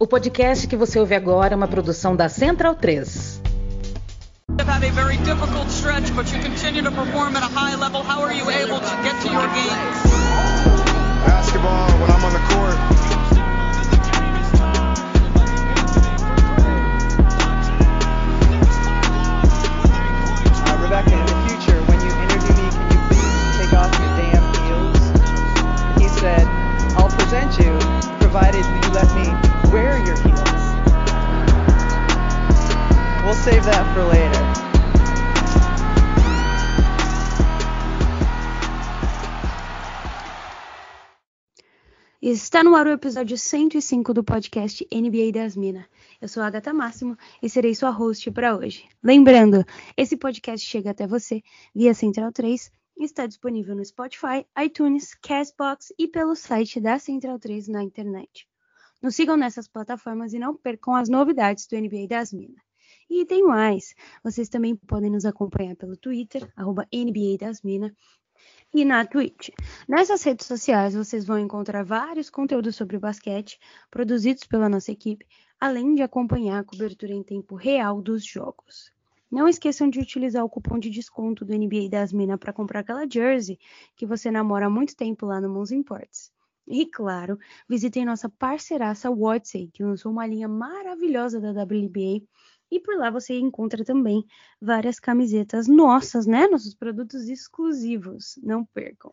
O podcast que você ouve agora é uma produção da Central 3. have had a very difficult stretch, but you continue to perform at a high level. How are you able to get to your games? Basketball, when I'm on the court, Uh, Rebecca, in the future, when you interview me, can you please take off your damn heels? He said, I'll present you, provided you let me save that for later. Está no ar o episódio 105 do podcast NBA das Minas. Eu sou a Agatha Máximo e serei sua host para hoje. Lembrando, esse podcast chega até você via Central 3 e está disponível no Spotify, iTunes, Castbox e pelo site da Central 3 na internet. Nos sigam nessas plataformas e não percam as novidades do NBA das Minas. E tem mais, vocês também podem nos acompanhar pelo Twitter, arroba NBA das e na Twitch. Nessas redes sociais vocês vão encontrar vários conteúdos sobre basquete produzidos pela nossa equipe, além de acompanhar a cobertura em tempo real dos jogos. Não esqueçam de utilizar o cupom de desconto do NBA das Minas para comprar aquela jersey que você namora há muito tempo lá no Mons Imports. E claro, visitem nossa parceiraça Watsy, que lançou uma linha maravilhosa da WNBA e por lá você encontra também várias camisetas nossas, né? Nossos produtos exclusivos. Não percam.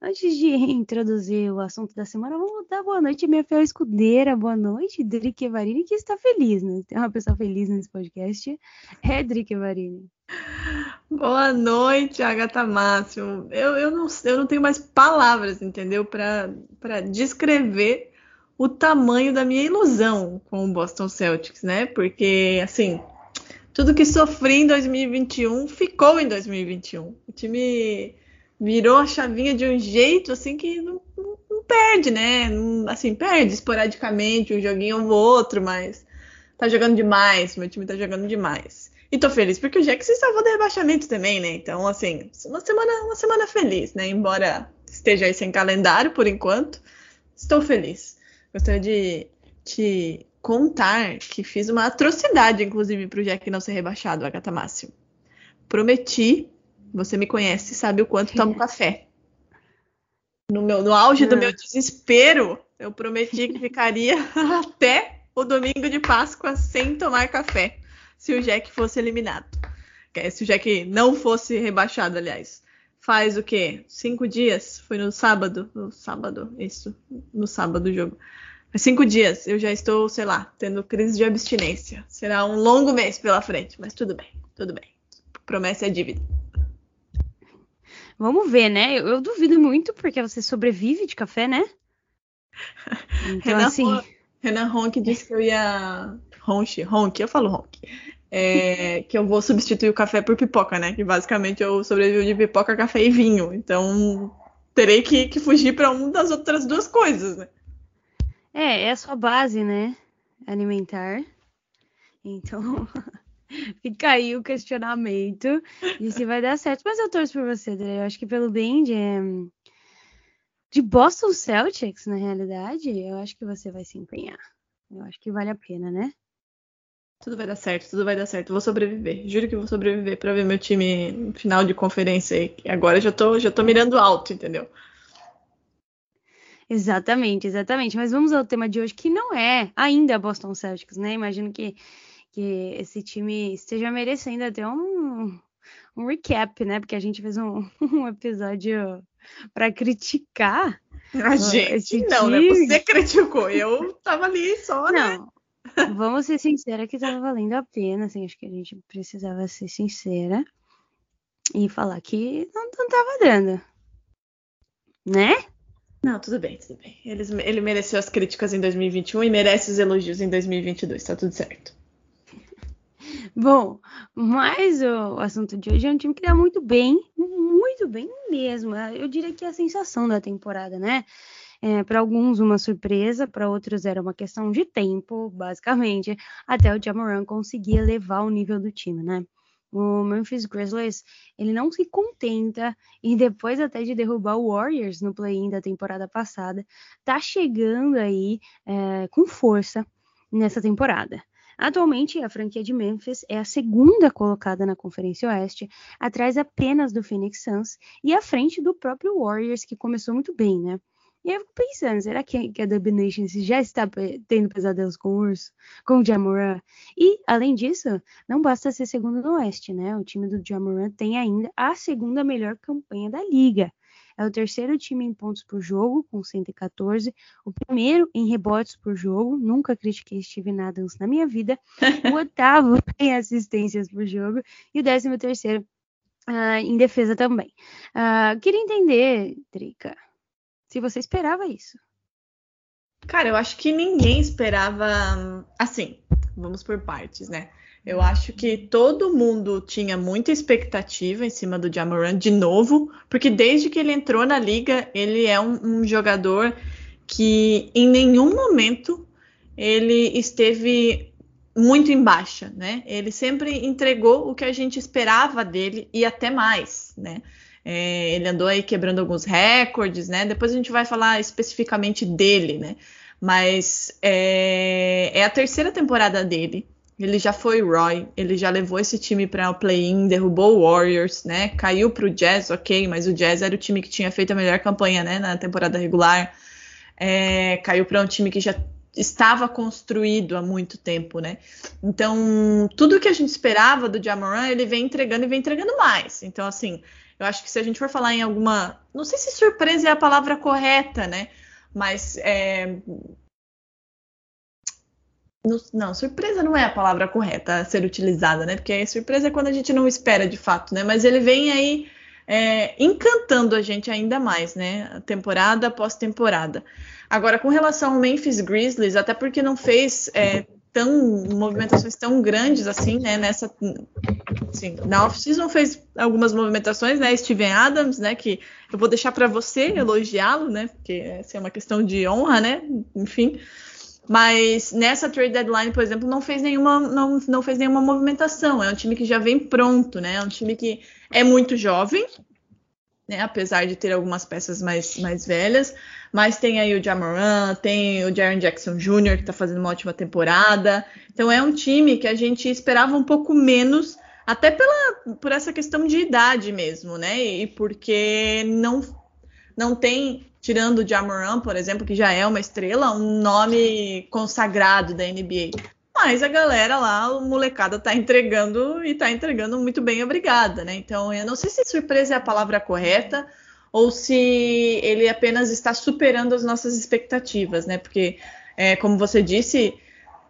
Antes de introduzir o assunto da semana, vamos dar boa noite minha fiel escudeira. Boa noite, Drick Evarini, que está feliz, né? Tem uma pessoa feliz nesse podcast. É Drick Evarini. Boa noite, Agatha Máximo. Eu, eu, não, eu não tenho mais palavras, entendeu? Para descrever o tamanho da minha ilusão com o Boston Celtics, né? Porque, assim, tudo que sofri em 2021 ficou em 2021. O time virou a chavinha de um jeito, assim, que não, não, não perde, né? Não, assim, perde esporadicamente um joguinho ou outro, mas tá jogando demais, meu time tá jogando demais. E tô feliz porque o Jack se salvou do rebaixamento também, né? Então, assim, uma semana, uma semana feliz, né? Embora esteja aí sem calendário por enquanto, estou feliz. Gostaria de te contar que fiz uma atrocidade, inclusive, para o Jack não ser rebaixado, Agatha Máximo. Prometi, você me conhece, sabe o quanto tomo café. No, meu, no auge do meu desespero, eu prometi que ficaria até o domingo de Páscoa sem tomar café, se o Jack fosse eliminado. Se o Jack não fosse rebaixado, aliás. Faz o quê? Cinco dias? Foi no sábado? No sábado, isso. No sábado o jogo. Há cinco dias eu já estou, sei lá, tendo crise de abstinência. Será um longo mês pela frente, mas tudo bem, tudo bem. Promessa é dívida. Vamos ver, né? Eu, eu duvido muito porque você sobrevive de café, né? Então, Renan, assim. Renan Ronk disse que eu ia. Ronche, Ronk, eu falo Ronk. É, que eu vou substituir o café por pipoca, né? Que basicamente eu sobrevivo de pipoca, café e vinho. Então terei que, que fugir para uma das outras duas coisas, né? É, é a sua base, né? Alimentar. Então, fica aí o questionamento de se vai dar certo. Mas eu torço por você, Dre. Eu acho que pelo bem de, de Boston Celtics, na realidade, eu acho que você vai se empenhar. Eu acho que vale a pena, né? Tudo vai dar certo, tudo vai dar certo. Vou sobreviver. Juro que vou sobreviver para ver meu time final de conferência aí. Agora já tô, já tô mirando alto, entendeu? Exatamente, exatamente. Mas vamos ao tema de hoje, que não é ainda Boston Celtics, né? Imagino que, que esse time esteja merecendo até um, um recap, né? Porque a gente fez um, um episódio para criticar. A gente não, né? Você criticou, eu tava ali só, não, né? Vamos ser sinceras que tava valendo a pena, assim, acho que a gente precisava ser sincera e falar que não, não tava dando. Né? Não, tudo bem, tudo bem. Ele, ele mereceu as críticas em 2021 e merece os elogios em 2022, tá tudo certo. Bom, mas o assunto de hoje é um time que dá muito bem, muito bem mesmo. Eu diria que é a sensação da temporada, né? É, para alguns uma surpresa, para outros era uma questão de tempo, basicamente, até o Jamoran conseguir elevar o nível do time, né? O Memphis Grizzlies, ele não se contenta e depois até de derrubar o Warriors no play-in da temporada passada, tá chegando aí é, com força nessa temporada. Atualmente, a franquia de Memphis é a segunda colocada na Conferência Oeste, atrás apenas do Phoenix Suns e à frente do próprio Warriors, que começou muito bem, né? E eu fico pensando, será que, a Dub Nation já está tendo pesadelos com o Urso, com o Jamoran? E, além disso, não basta ser segundo no Oeste, né? O time do Jamoran tem ainda a segunda melhor campanha da liga. É o terceiro time em pontos por jogo, com 114. O primeiro em rebotes por jogo. Nunca critiquei Steven Adams na minha vida. O oitavo em assistências por jogo. E o décimo terceiro uh, em defesa também. Uh, queria entender, Trica, se você esperava isso. Cara, eu acho que ninguém esperava. Assim, vamos por partes, né? Eu acho que todo mundo tinha muita expectativa em cima do Jamoran de novo, porque desde que ele entrou na liga, ele é um, um jogador que em nenhum momento ele esteve muito em baixa, né? Ele sempre entregou o que a gente esperava dele e até mais, né? É, ele andou aí quebrando alguns recordes, né? Depois a gente vai falar especificamente dele, né? Mas é, é a terceira temporada dele. Ele já foi Roy, ele já levou esse time para o play-in, derrubou o Warriors, né? Caiu para o Jazz, ok, mas o Jazz era o time que tinha feito a melhor campanha, né, na temporada regular. É, caiu para um time que já estava construído há muito tempo, né? Então, tudo que a gente esperava do Jamoran, ele vem entregando e vem entregando mais. Então, assim, eu acho que se a gente for falar em alguma, não sei se surpresa é a palavra correta, né? Mas é, não, surpresa não é a palavra correta a ser utilizada, né? Porque surpresa é quando a gente não espera de fato, né? Mas ele vem aí é, encantando a gente ainda mais, né? Temporada após temporada. Agora, com relação ao Memphis Grizzlies, até porque não fez é, tão movimentações tão grandes assim, né? Nessa, assim, na off-season fez algumas movimentações, né? Steven Adams, né? Que eu vou deixar para você elogiá-lo, né? Porque essa é uma questão de honra, né? Enfim. Mas nessa trade deadline, por exemplo, não fez nenhuma, não, não fez nenhuma movimentação. É um time que já vem pronto, né? É um time que é muito jovem, né? Apesar de ter algumas peças mais, mais velhas. Mas tem aí o Jamoran, tem o Jaron Jackson Jr., que está fazendo uma ótima temporada. Então é um time que a gente esperava um pouco menos, até pela, por essa questão de idade mesmo, né? E porque não, não tem tirando o Jamoran, por exemplo, que já é uma estrela, um nome consagrado da NBA. Mas a galera lá, o molecada tá entregando e tá entregando muito bem, obrigada, né? Então, eu não sei se surpresa é a palavra correta ou se ele apenas está superando as nossas expectativas, né? Porque, é, como você disse,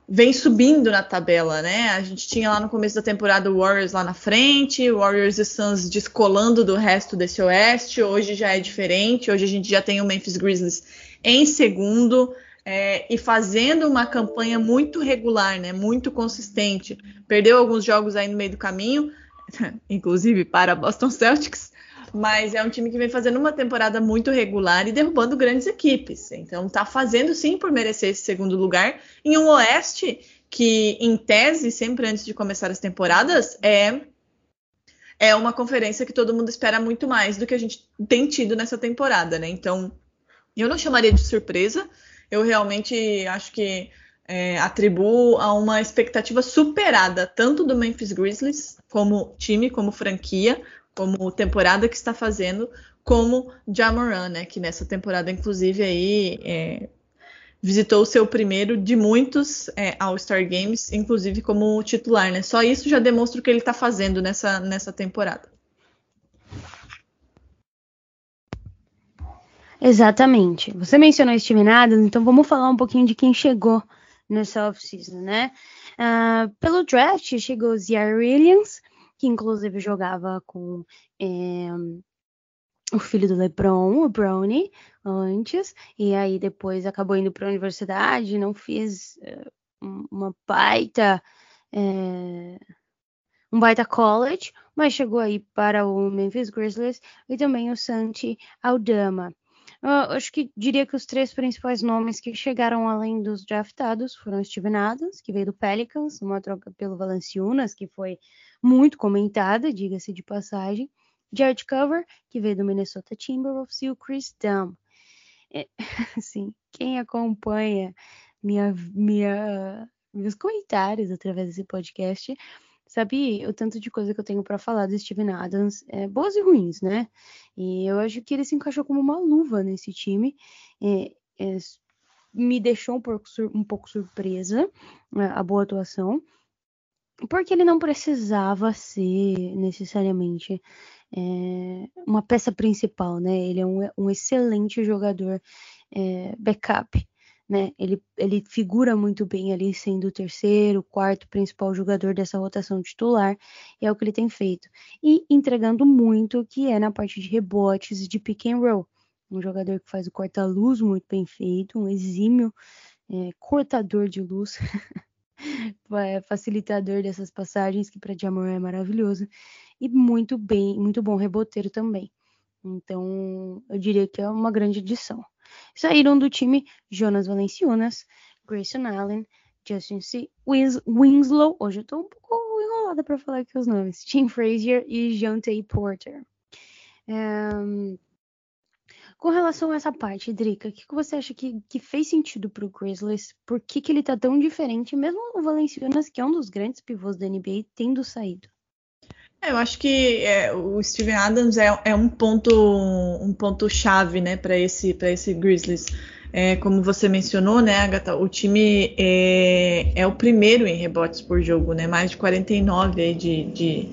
vem subindo na tabela, né? A gente tinha lá no começo da temporada o Warriors lá na frente, Warriors e Suns descolando do resto desse oeste. Hoje já é diferente. Hoje a gente já tem o Memphis Grizzlies em segundo é, e fazendo uma campanha muito regular, né? Muito consistente. Perdeu alguns jogos aí no meio do caminho, inclusive para Boston Celtics, mas é um time que vem fazendo uma temporada muito regular e derrubando grandes equipes. Então está fazendo sim por merecer esse segundo lugar em um Oeste que, em tese, sempre antes de começar as temporadas, é é uma conferência que todo mundo espera muito mais do que a gente tem tido nessa temporada, né? Então, eu não chamaria de surpresa. Eu realmente acho que é, atribuo a uma expectativa superada tanto do Memphis Grizzlies como time, como franquia, como temporada que está fazendo, como Jamoran, né? Que nessa temporada, inclusive, aí é, visitou o seu primeiro de muitos é, All-Star Games, inclusive como titular, né? Só isso já demonstra o que ele está fazendo nessa, nessa temporada. Exatamente. Você mencionou Steven Adams, então vamos falar um pouquinho de quem chegou nessa off-season, né? Uh, pelo draft chegou Ziar Williams, que inclusive jogava com é, o filho do LeBron, o Brownie, antes, e aí depois acabou indo para a universidade, não fez é, uma baita. É, um baita college, mas chegou aí para o Memphis Grizzlies e também o Santi Aldama. Eu acho que diria que os três principais nomes que chegaram além dos draftados foram Steven Adams, que veio do Pelicans, uma troca pelo Valanciunas, que foi muito comentada, diga-se de passagem. Jared Cover, que veio do Minnesota Timberwolves, e o Chris Dunn. É, assim, quem acompanha minha, minha, meus comentários através desse podcast, sabe o tanto de coisa que eu tenho para falar do Steven Adams, é, boas e ruins, né? E eu acho que ele se encaixou como uma luva nesse time. É, é, me deixou um pouco, um pouco surpresa né, a boa atuação, porque ele não precisava ser necessariamente é, uma peça principal, né? Ele é um, um excelente jogador é, backup né? Ele, ele figura muito bem ali sendo o terceiro, quarto principal jogador dessa rotação titular, e é o que ele tem feito. E entregando muito, que é na parte de rebotes e de pick and roll. Um jogador que faz o corta-luz muito bem feito, um exímio é, cortador de luz, é, facilitador dessas passagens, que para Jamor é maravilhoso, e muito bem, muito bom reboteiro também. Então, eu diria que é uma grande adição. Saíram do time Jonas Valenciunas, Grayson Allen, Justin C. Wins Winslow, hoje eu tô um pouco enrolada para falar aqui os nomes, Tim Frazier e Jante Porter. Um, com relação a essa parte, Drica, o que, que, você acha que, que fez sentido para o Grizzlies? Por que, que ele tá tão diferente, mesmo o Valenciunas, que é um dos grandes pivôs da NBA, tendo saído? É, eu acho que é, o Steven Adams é, é, um ponto um ponto chave, né, para esse para esse Grizzlies. É, como você mencionou, né, Agatha, o time é, é, o primeiro em rebotes por jogo, né, mais de 49 aí de, de,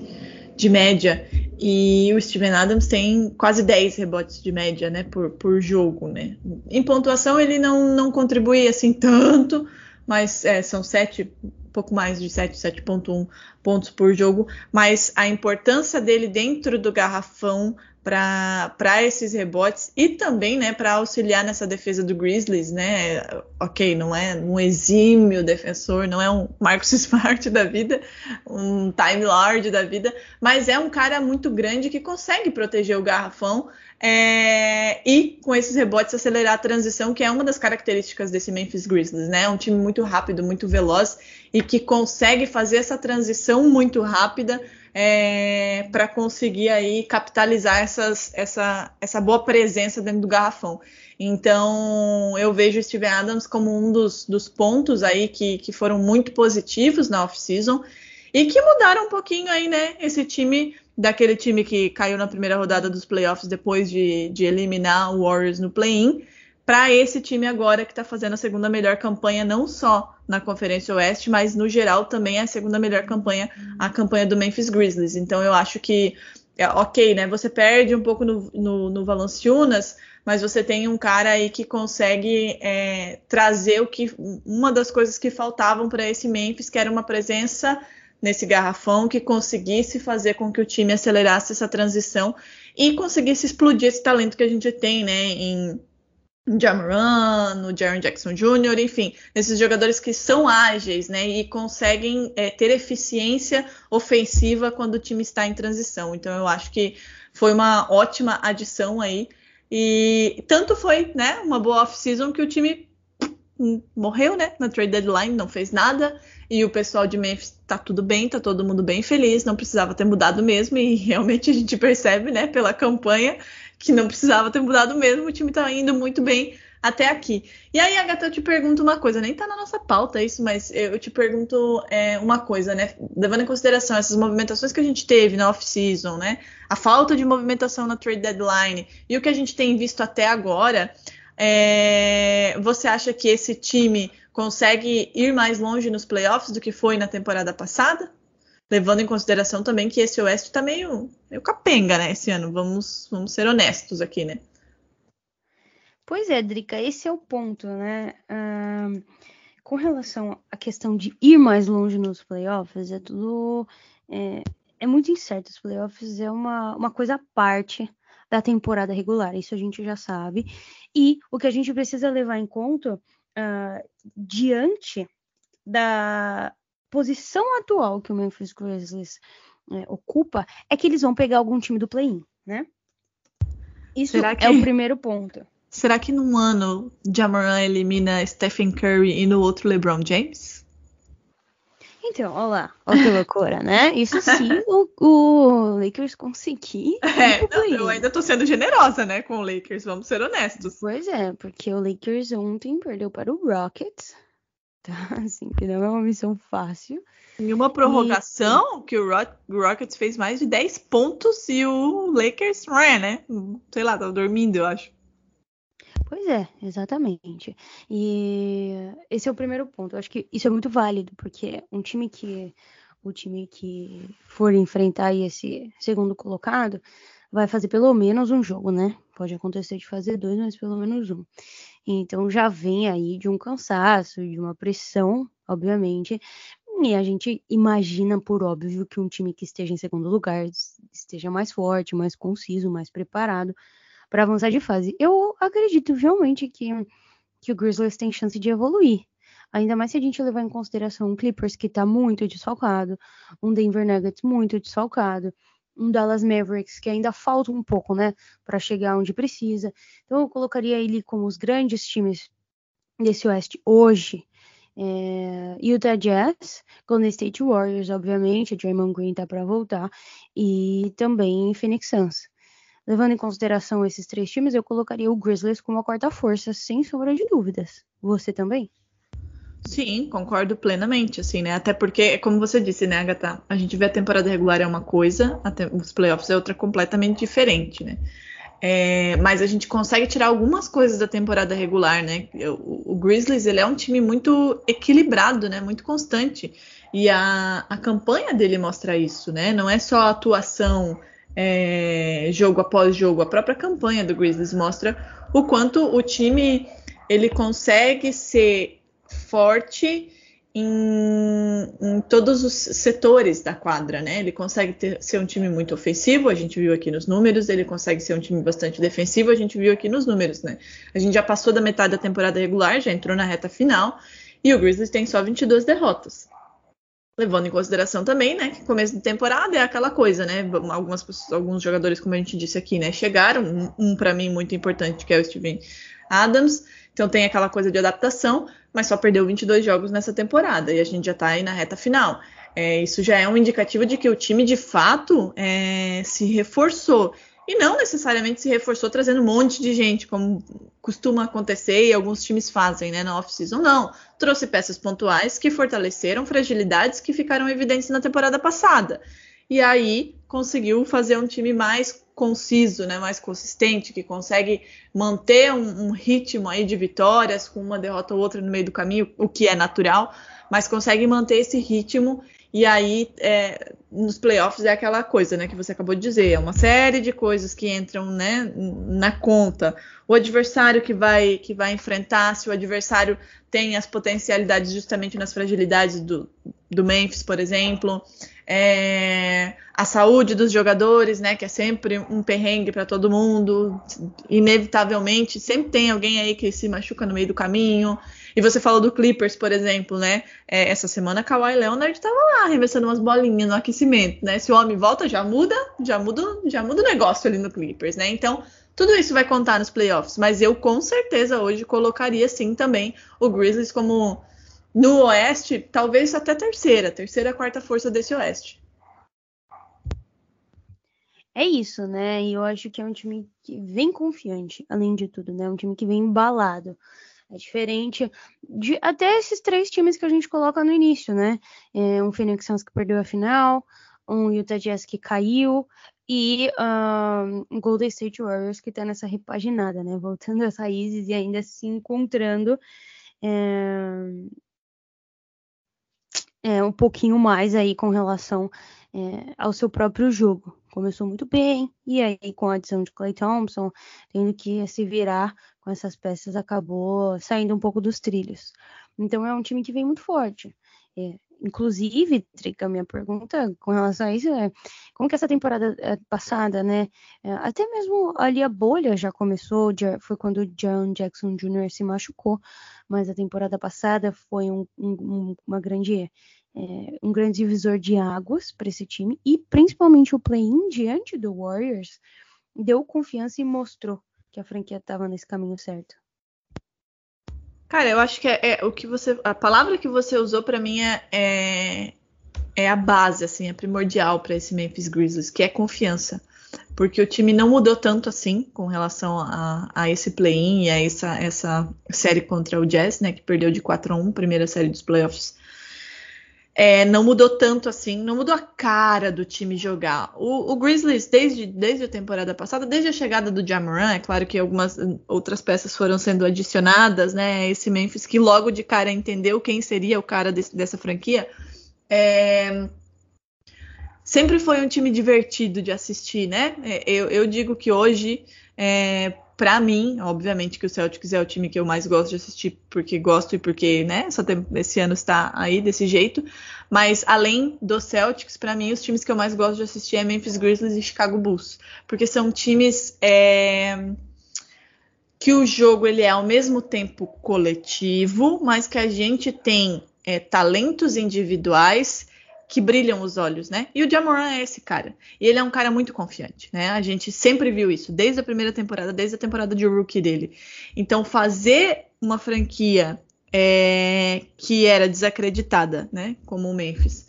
de média. E o Steven Adams tem quase 10 rebotes de média, né, por, por jogo, né. Em pontuação ele não, não contribui assim tanto, mas é, são sete pouco mais de 7, 7.1 pontos por jogo, mas a importância dele dentro do garrafão para esses rebotes e também né, para auxiliar nessa defesa do Grizzlies, né? Ok, não é um exímio defensor, não é um Marcos Smart da vida, um Time Lord da vida, mas é um cara muito grande que consegue proteger o garrafão é, e com esses rebotes acelerar a transição, que é uma das características desse Memphis Grizzlies, né? É um time muito rápido, muito veloz e que consegue fazer essa transição muito rápida é, para conseguir aí capitalizar essas, essa, essa boa presença dentro do garrafão. Então eu vejo Steven Adams como um dos, dos pontos aí que, que foram muito positivos na off-season e que mudaram um pouquinho aí, né? Esse time daquele time que caiu na primeira rodada dos playoffs depois de, de eliminar o Warriors no play-in, para esse time agora que está fazendo a segunda melhor campanha, não só na Conferência Oeste, mas no geral também é a segunda melhor campanha, a campanha do Memphis Grizzlies. Então eu acho que, é, ok, né? Você perde um pouco no, no, no Valanciunas, mas você tem um cara aí que consegue é, trazer o que uma das coisas que faltavam para esse Memphis, que era uma presença nesse garrafão que conseguisse fazer com que o time acelerasse essa transição e conseguisse explodir esse talento que a gente tem, né, em Jamoran, no Jaron Jackson Jr., enfim, esses jogadores que são ágeis, né, e conseguem é, ter eficiência ofensiva quando o time está em transição. Então eu acho que foi uma ótima adição aí e tanto foi, né, uma boa off-season que o time morreu, né, na trade deadline, não fez nada e o pessoal de Memphis tá tudo bem, tá todo mundo bem feliz, não precisava ter mudado mesmo, e realmente a gente percebe, né, pela campanha, que não precisava ter mudado mesmo, o time tá indo muito bem até aqui. E aí, Agatha, eu te pergunto uma coisa, nem tá na nossa pauta isso, mas eu te pergunto é, uma coisa, né, levando em consideração essas movimentações que a gente teve na off-season, né, a falta de movimentação na trade deadline e o que a gente tem visto até agora, é, você acha que esse time consegue ir mais longe nos playoffs do que foi na temporada passada? Levando em consideração também que esse Oeste tá meio, meio capenga, né, esse ano. Vamos, vamos ser honestos aqui, né? Pois é, Drica, esse é o ponto, né? Um, com relação à questão de ir mais longe nos playoffs, é tudo. É, é muito incerto. Os playoffs é uma, uma coisa à parte da temporada regular, isso a gente já sabe. E o que a gente precisa levar em conta uh, diante da posição atual que o Memphis Grizzlies é, ocupa, é que eles vão pegar algum time do play-in, né? Isso que... é o primeiro ponto. Será que num ano Jamoran elimina Stephen Curry e no outro LeBron James? Então, olha lá, olha que loucura, né? Isso sim, o, o Lakers conseguir. É, não, eu ainda tô sendo generosa, né, com o Lakers, vamos ser honestos. Pois é, porque o Lakers ontem perdeu para o Rockets, tá? Assim, que não é uma missão fácil. Em uma prorrogação, e... que o Rockets fez mais de 10 pontos e o Lakers, né? Sei lá, tava dormindo, eu acho. Pois é, exatamente. E esse é o primeiro ponto. Eu acho que isso é muito válido, porque um time que o time que for enfrentar esse segundo colocado vai fazer pelo menos um jogo, né? Pode acontecer de fazer dois, mas pelo menos um. Então já vem aí de um cansaço, de uma pressão, obviamente. E a gente imagina, por óbvio, que um time que esteja em segundo lugar esteja mais forte, mais conciso, mais preparado para avançar de fase. Eu acredito realmente que, que o Grizzlies tem chance de evoluir. Ainda mais se a gente levar em consideração um Clippers que está muito desfalcado, um Denver Nuggets muito desfalcado, um Dallas Mavericks que ainda falta um pouco, né, para chegar onde precisa. Então eu colocaria ele como os grandes times desse Oeste hoje. É, Utah Jazz, Golden State Warriors, obviamente, o Draymond Green tá para voltar, e também Phoenix Suns. Levando em consideração esses três times, eu colocaria o Grizzlies como a quarta força, sem sombra de dúvidas. Você também? Sim, concordo plenamente, assim, né? Até porque, como você disse, né, Agatha? A gente vê a temporada regular é uma coisa, os playoffs é outra completamente diferente, né? É, mas a gente consegue tirar algumas coisas da temporada regular, né? O, o, Grizzlies ele é um time muito equilibrado, né? Muito constante. E a, a campanha dele mostra isso, né? Não é só a atuação é, jogo após jogo. A própria campanha do Grizzlies mostra o quanto o time ele consegue ser forte em, em, todos os setores da quadra, né? Ele consegue ter, ser um time muito ofensivo, a gente viu aqui nos números, ele consegue ser um time bastante defensivo, a gente viu aqui nos números, né? A gente já passou da metade da temporada regular, já entrou na reta final, e o Grizzlies tem só 22 derrotas. Levando em consideração também, né, que começo de temporada é aquela coisa, né? Algumas, alguns jogadores, como a gente disse aqui, né, chegaram. Um, um para mim muito importante, que é o Steven Adams. Então tem aquela coisa de adaptação, mas só perdeu 22 jogos nessa temporada e a gente já está aí na reta final. É, isso já é um indicativo de que o time de fato é, se reforçou. E não necessariamente se reforçou trazendo um monte de gente, como costuma acontecer e alguns times fazem né, na off-season. Não. Trouxe peças pontuais que fortaleceram fragilidades que ficaram evidentes na temporada passada. E aí conseguiu fazer um time mais conciso, né, mais consistente, que consegue manter um, um ritmo aí de vitórias, com uma derrota ou outra no meio do caminho, o que é natural, mas consegue manter esse ritmo e aí, é, nos playoffs é aquela coisa, né, que você acabou de dizer, é uma série de coisas que entram, né, na conta. O adversário que vai que vai enfrentar, se o adversário tem as potencialidades justamente nas fragilidades do, do Memphis, por exemplo, é, a saúde dos jogadores, né, que é sempre um perrengue para todo mundo, inevitavelmente sempre tem alguém aí que se machuca no meio do caminho. E você falou do Clippers, por exemplo, né? É, essa semana Kawhi Leonard estava lá arremessando umas bolinhas no aquecimento, né? Se o homem volta, já muda, já muda, já muda o negócio ali no Clippers, né? Então, tudo isso vai contar nos playoffs, mas eu com certeza hoje colocaria sim também o Grizzlies como no Oeste, talvez até terceira, terceira, quarta força desse Oeste. É isso, né? E eu acho que é um time que vem confiante, além de tudo, né? Um time que vem embalado. É diferente de até esses três times que a gente coloca no início, né? É um Phoenix Suns que perdeu a final, um Utah Jazz que caiu e um Golden State Warriors que tá nessa repaginada, né? Voltando às raízes e ainda se encontrando é, é, um pouquinho mais aí com relação é, ao seu próprio jogo. Começou muito bem, e aí com a adição de Clay Thompson, tendo que se virar com essas peças, acabou saindo um pouco dos trilhos. Então é um time que vem muito forte. É, inclusive, Trica, minha pergunta com relação a isso é como que essa temporada é, passada, né? É, até mesmo ali a bolha já começou, foi quando o John Jackson Jr. se machucou, mas a temporada passada foi um, um, uma grande é, um grande divisor de águas para esse time e principalmente o play-in diante do Warriors deu confiança e mostrou que a franquia estava nesse caminho certo. Cara, eu acho que é, é, o que você, a palavra que você usou para mim é, é, é, a base, assim, é primordial para esse Memphis Grizzlies, que é confiança. porque o time não mudou tanto assim com relação a, a esse play-in e a essa, essa série contra o Jazz, né, que perdeu de 4 a 1, primeira série dos playoffs. É, não mudou tanto assim, não mudou a cara do time jogar. O, o, Grizzlies, desde, desde a temporada passada, desde a chegada do Jamoran, é claro que algumas outras peças foram sendo adicionadas, né? Esse Memphis que logo de cara entendeu quem seria o cara desse, dessa franquia. É, sempre foi um time divertido de assistir, né? É, eu, eu digo que hoje, é, para mim, obviamente que o Celtics é o time que eu mais gosto de assistir, porque gosto e porque, né, esse ano está aí desse jeito. Mas além do Celtics, para mim, os times que eu mais gosto de assistir é Memphis Grizzlies e Chicago Bulls, porque são times é, que o jogo ele é ao mesmo tempo coletivo, mas que a gente tem é, talentos individuais que brilham os olhos, né? E o Jamoran é esse cara. E ele é um cara muito confiante, né? A gente sempre viu isso, desde a primeira temporada, desde a temporada de rookie dele. Então, fazer uma franquia é, que era desacreditada, né? Como o Memphis,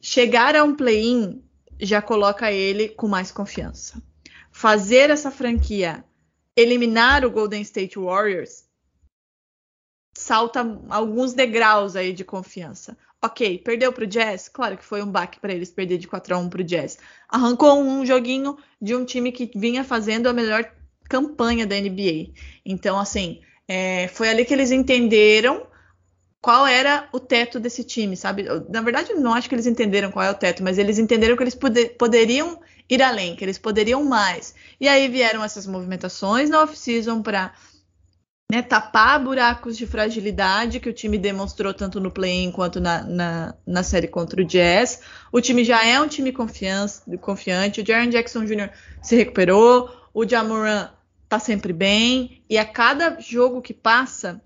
chegar a um play-in já coloca ele com mais confiança. Fazer essa franquia eliminar o Golden State Warriors salta alguns degraus aí de confiança. Ok, perdeu para o Jazz? Claro que foi um baque para eles perder de 4 a 1 para o Jazz. Arrancou um joguinho de um time que vinha fazendo a melhor campanha da NBA. Então, assim, é, foi ali que eles entenderam qual era o teto desse time, sabe? Na verdade, não acho que eles entenderam qual é o teto, mas eles entenderam que eles poder, poderiam ir além, que eles poderiam mais. E aí vieram essas movimentações na off-season para né, tapar buracos de fragilidade que o time demonstrou tanto no play-in quanto na, na, na, série contra o Jazz. O time já é um time confiante. O Jaron Jackson Jr. se recuperou. O Jamoran tá sempre bem. E a cada jogo que passa,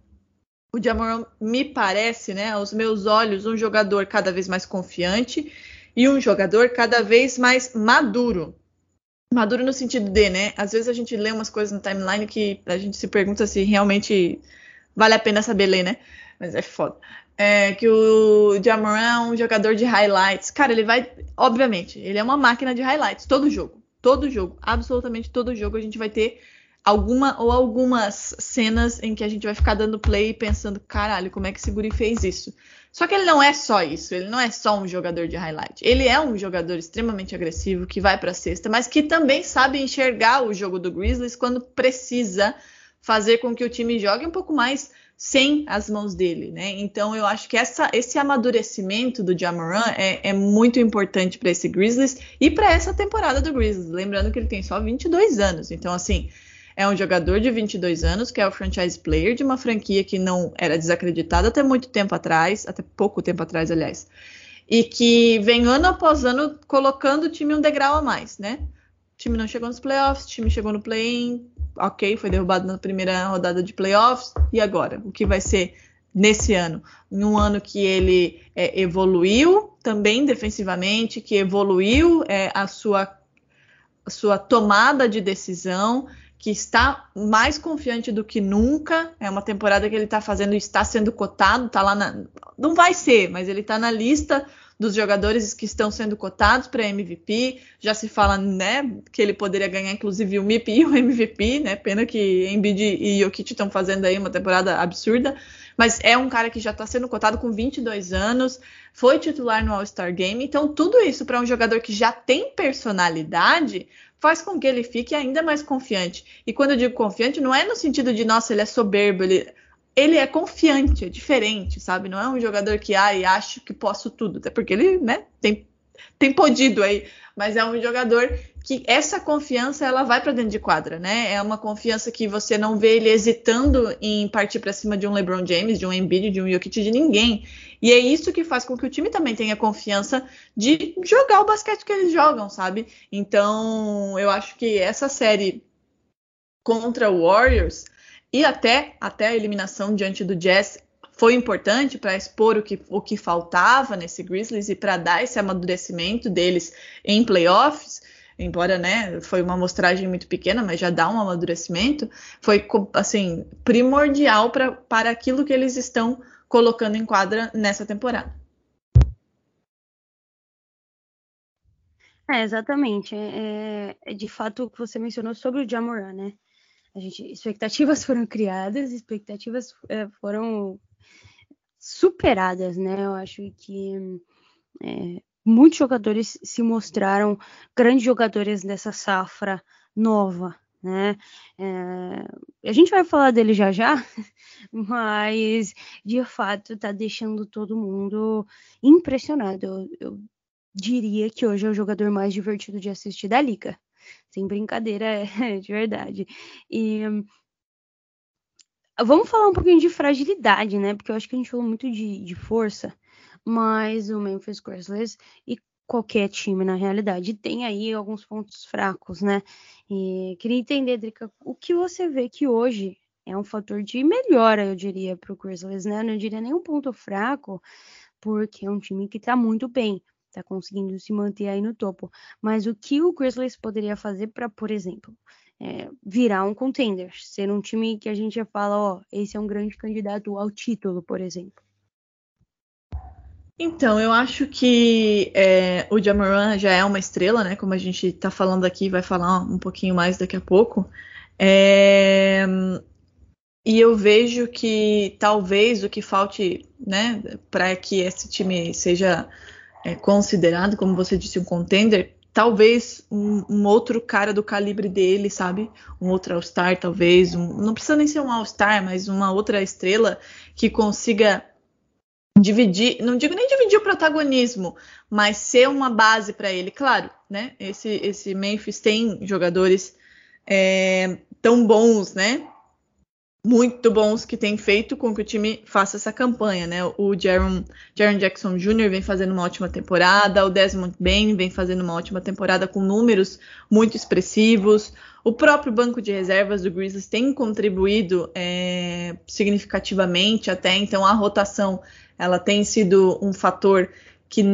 o Jamoran me parece, né, aos meus olhos, um jogador cada vez mais confiante e um jogador cada vez mais maduro. Maduro no sentido de, né? Às vezes a gente lê umas coisas no timeline que a gente se pergunta se realmente vale a pena saber ler, né? Mas é foda. É, que o Jamoran é um jogador de highlights. Cara, ele vai. Obviamente, ele é uma máquina de highlights. Todo jogo. Todo jogo. Absolutamente todo jogo a gente vai ter alguma ou algumas cenas em que a gente vai ficar dando play e pensando, caralho, como é que esse guri fez isso? Só que ele não é só isso, ele não é só um jogador de highlight. Ele é um jogador extremamente agressivo que vai para a cesta, mas que também sabe enxergar o jogo do Grizzlies quando precisa fazer com que o time jogue um pouco mais sem as mãos dele, né? Então eu acho que essa, esse amadurecimento do Jamoran é, é muito importante para esse Grizzlies e para essa temporada do Grizzlies. Lembrando que ele tem só 22 anos, então assim é um jogador de 22 anos que é o franchise player de uma franquia que não era desacreditada até muito tempo atrás, até pouco tempo atrás, aliás, e que vem ano após ano colocando o time um degrau a mais, né? O time não chegou nos playoffs, o time chegou no play-in, ok, foi derrubado na primeira rodada de playoffs, e agora? O que vai ser nesse ano? Em um ano que ele é, evoluiu também defensivamente, que evoluiu é, a, sua, a sua tomada de decisão, que está mais confiante do que nunca. É uma temporada que ele está fazendo, está sendo cotado, está lá na. Não vai ser, mas ele está na lista dos jogadores que estão sendo cotados para MVP. Já se fala, né, que ele poderia ganhar inclusive o MIP e o MVP, né? Pena que Embiid e Jokic estão fazendo aí uma temporada absurda, mas é um cara que já está sendo cotado com 22 anos, foi titular no All-Star Game. Então, tudo isso para um jogador que já tem personalidade, faz com que ele fique ainda mais confiante. E quando eu digo confiante, não é no sentido de, nossa, ele é soberbo, ele, ele é confiante, é diferente, sabe? Não é um jogador que, ai, acho que posso tudo, até porque ele, né, tem, tem podido aí, mas é um jogador que essa confiança ela vai para dentro de quadra, né? É uma confiança que você não vê ele hesitando em partir para cima de um LeBron James, de um Embiid, de um Jokic, de ninguém. E é isso que faz com que o time também tenha confiança de jogar o basquete que eles jogam, sabe? Então, eu acho que essa série contra o Warriors e até até a eliminação diante do Jazz foi importante para expor o que, o que faltava nesse Grizzlies e para dar esse amadurecimento deles em playoffs embora né, foi uma amostragem muito pequena, mas já dá um amadurecimento, foi assim primordial pra, para aquilo que eles estão colocando em quadra nessa temporada. É, exatamente. É, é, de fato o que você mencionou sobre o Jamoran, né? A gente, expectativas foram criadas, expectativas é, foram superadas, né? Eu acho que é, muitos jogadores se mostraram grandes jogadores dessa safra nova, né? É, a gente vai falar dele já já, mas de fato tá deixando todo mundo impressionado. Eu, eu diria que hoje é o jogador mais divertido de assistir da liga. Sem brincadeira, é de verdade. E vamos falar um pouquinho de fragilidade, né? Porque eu acho que a gente falou muito de, de força, mas o Memphis Grizzlies e qualquer time na realidade tem aí alguns pontos fracos, né? E queria entender, Drica, o que você vê que hoje é um fator de melhora, eu diria, para o Grizzlies, né? Não diria nem um ponto fraco, porque é um time que está muito bem, está conseguindo se manter aí no topo. Mas o que o Grizzlies poderia fazer para, por exemplo, é, virar um contender, ser um time que a gente já fala, ó, esse é um grande candidato ao título, por exemplo? Então, eu acho que é, o Jamoran já é uma estrela, né? Como a gente está falando aqui, vai falar um pouquinho mais daqui a pouco. É, e eu vejo que talvez o que falte, né, para que esse time seja é, considerado, como você disse, um contender, talvez um, um, outro cara do calibre dele, sabe? Um outro All-Star, talvez. Um, não precisa nem ser um All-Star, mas uma outra estrela que consiga dividir, não digo nem dividir o protagonismo, mas ser uma base para ele. Claro, né? Esse, esse Memphis tem jogadores é, tão bons, né? Muito bons que tem feito com que o time faça essa campanha, né? O Jaron, Jaron Jackson Jr. vem fazendo uma ótima temporada, o Desmond Bain vem fazendo uma ótima temporada com números muito expressivos. O próprio banco de reservas do Grizzlies tem contribuído é, significativamente até, então a rotação ela tem sido um fator que,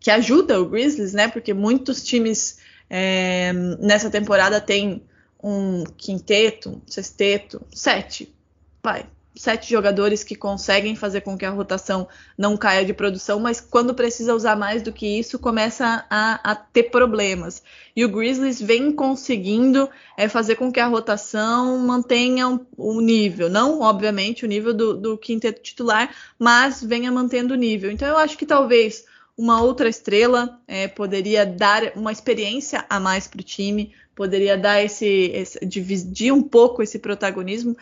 que ajuda o Grizzlies, né? Porque muitos times é, nessa temporada têm um quinteto, sexteto, sete, vai, sete jogadores que conseguem fazer com que a rotação não caia de produção, mas quando precisa usar mais do que isso, começa a, a ter problemas. E o Grizzlies vem conseguindo é, fazer com que a rotação mantenha o um, um nível, não obviamente o nível do, do quinteto titular, mas venha mantendo o nível. Então eu acho que talvez uma outra estrela é, poderia dar uma experiência a mais para o time, poderia dar esse, esse, dividir um pouco esse protagonismo.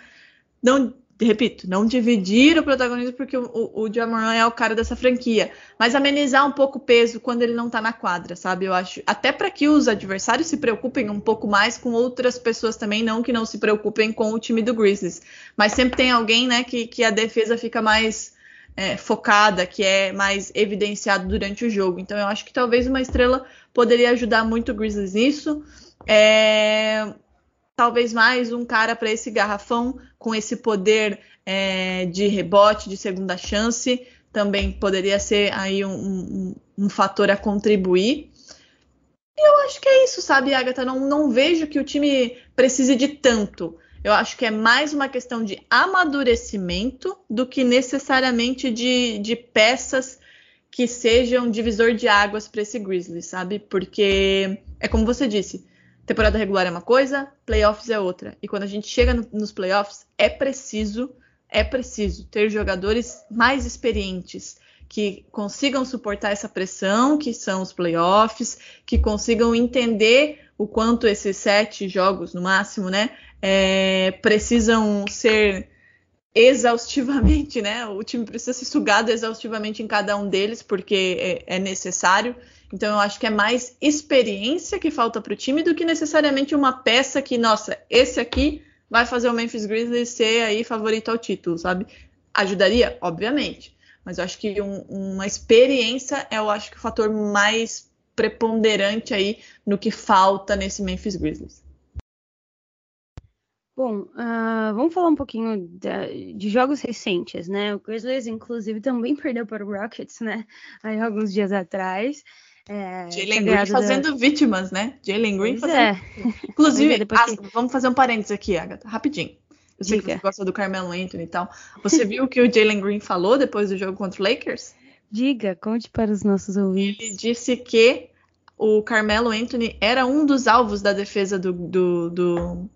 Não repito, não dividir o protagonismo porque o, o, o Jamoran é o cara dessa franquia, mas amenizar um pouco o peso quando ele não tá na quadra, sabe? Eu acho, até para que os adversários se preocupem um pouco mais com outras pessoas também, não que não se preocupem com o time do Grizzlies, mas sempre tem alguém, né, que, que a defesa fica mais é, focada, que é mais evidenciado durante o jogo. Então eu acho que talvez uma estrela poderia ajudar muito o Grizzlies nisso. É, talvez mais um cara para esse garrafão com esse poder é, de rebote, de segunda chance, também poderia ser aí um, um, um, fator a contribuir. E eu acho que é isso, sabe, Agatha? Não, não vejo que o time precise de tanto. Eu acho que é mais uma questão de amadurecimento do que necessariamente de, de peças que sejam divisor de águas para esse Grizzlies, sabe? Porque é como você disse, temporada regular é uma coisa, playoffs é outra. E quando a gente chega no, nos playoffs, é preciso, é preciso ter jogadores mais experientes que consigam suportar essa pressão que são os playoffs, que consigam entender o quanto esses sete jogos no máximo, né, é, precisam ser exaustivamente, né? O time precisa ser sugado exaustivamente em cada um deles, porque é, é necessário. Então eu acho que é mais experiência que falta para o time do que necessariamente uma peça que, nossa, esse aqui vai fazer o Memphis Grizzlies ser aí favorito ao título, sabe? Ajudaria, obviamente, mas eu acho que um, uma experiência é, eu acho que o fator mais preponderante aí no que falta nesse Memphis Grizzlies. Bom, uh, vamos falar um pouquinho de, de, jogos recentes, né? O Grizzlies, inclusive, também perdeu para o Rockets, né? Aí, alguns dias atrás. É, Jalen Green fazendo da... vítimas, né? Jalen Green pois fazendo. É. Inclusive, que... vamos fazer um parênteses aqui, Agatha, rapidinho. Eu sei Diga. que você gosta do Carmelo Anthony e tal. Você viu o que o Jalen Green falou depois do jogo contra o Lakers? Diga, conte para os nossos ouvintes. Ele disse que o Carmelo Anthony era um dos alvos da defesa do, do, do,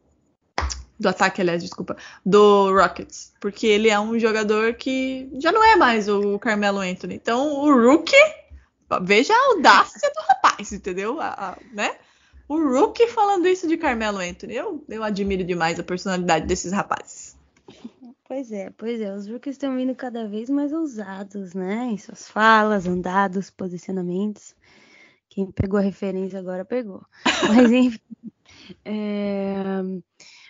do ataque, aliás, desculpa, do Rockets. Porque ele é um jogador que já não é mais o Carmelo Anthony. Então, o rookie, veja a audácia do rapaz, entendeu? A, a, né? O rookie falando isso de Carmelo Anthony. Eu, eu admiro demais a personalidade desses rapazes. Pois é, pois é. Os rookies estão vindo cada vez mais ousados, né? Em suas falas, andados, posicionamentos. Quem pegou a referência agora pegou. Mas enfim. É...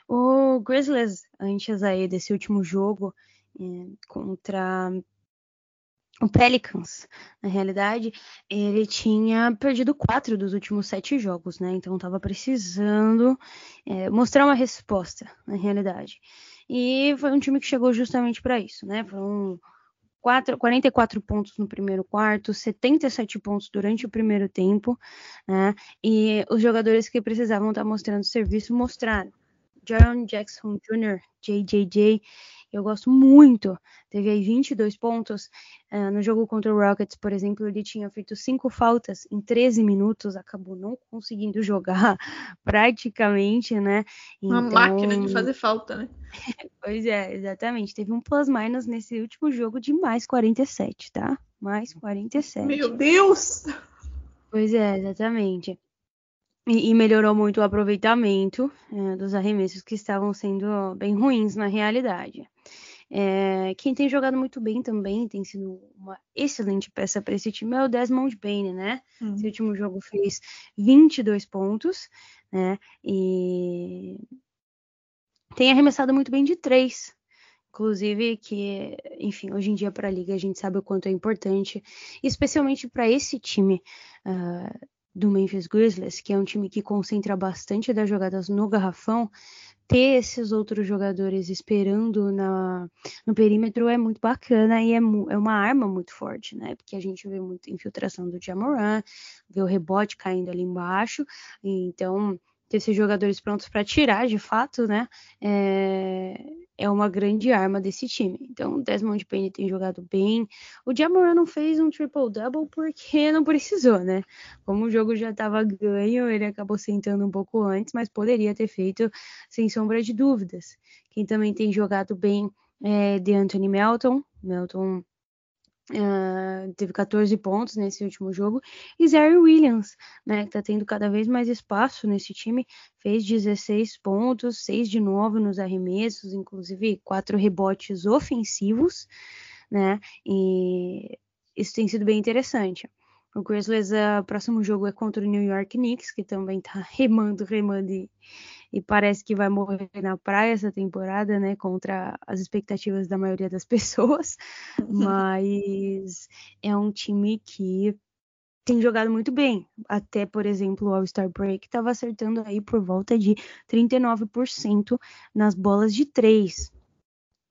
O Grizzlies, antes aí desse último jogo é, contra o Pelicans, na realidade, ele tinha perdido quatro dos últimos sete jogos, né? Então estava precisando é, mostrar uma resposta, na realidade. E foi um time que chegou justamente para isso, né? Foram 4, 44 pontos no primeiro quarto, 77 pontos durante o primeiro tempo, né? E os jogadores que precisavam estar tá mostrando serviço mostraram. Jaron Jackson Jr., JJJ, eu gosto muito. Teve aí 22 pontos. Uh, no jogo contra o Rockets, por exemplo, ele tinha feito cinco faltas em 13 minutos, acabou não conseguindo jogar praticamente, né? Então... Uma máquina de fazer falta, né? pois é, exatamente. Teve um plus-minus nesse último jogo de mais 47, tá? Mais 47. Meu Deus! Pois é, exatamente. E, e melhorou muito o aproveitamento é, dos arremessos que estavam sendo bem ruins na realidade. É, quem tem jogado muito bem também, tem sido uma excelente peça para esse time, é o Desmond Bain, né? Hum. Esse último jogo fez 22 pontos, né? E tem arremessado muito bem de três. Inclusive, que, enfim, hoje em dia para a liga a gente sabe o quanto é importante, especialmente para esse time uh, do Memphis Grizzlies, que é um time que concentra bastante das jogadas no garrafão, ter esses outros jogadores esperando na, no perímetro é muito bacana e é, é, uma arma muito forte, né? Porque a gente vê muita infiltração do Jamoran, vê o rebote caindo ali embaixo, então ter esses jogadores prontos para tirar de fato, né? É, é uma grande arma desse time. Então, Desmond Payne tem jogado bem. O Jamoran não fez um triple-double porque não precisou, né? Como o jogo já estava ganho, ele acabou sentando um pouco antes, mas poderia ter feito sem sombra de dúvidas. Quem também tem jogado bem é de Anthony Melton. Melton Uh, teve 14 pontos nesse último jogo. E Zary Williams, né, que tá tendo cada vez mais espaço nesse time, fez 16 pontos, 6 de 9 nos arremessos, inclusive 4 rebotes ofensivos, né? E isso tem sido bem interessante. O Grizzlies, o uh, próximo jogo é contra o New York Knicks, que também tá remando, remando e e parece que vai morrer na praia essa temporada, né? Contra as expectativas da maioria das pessoas. Mas é um time que tem jogado muito bem. Até, por exemplo, o All-Star Break estava acertando aí por volta de 39% nas bolas de três.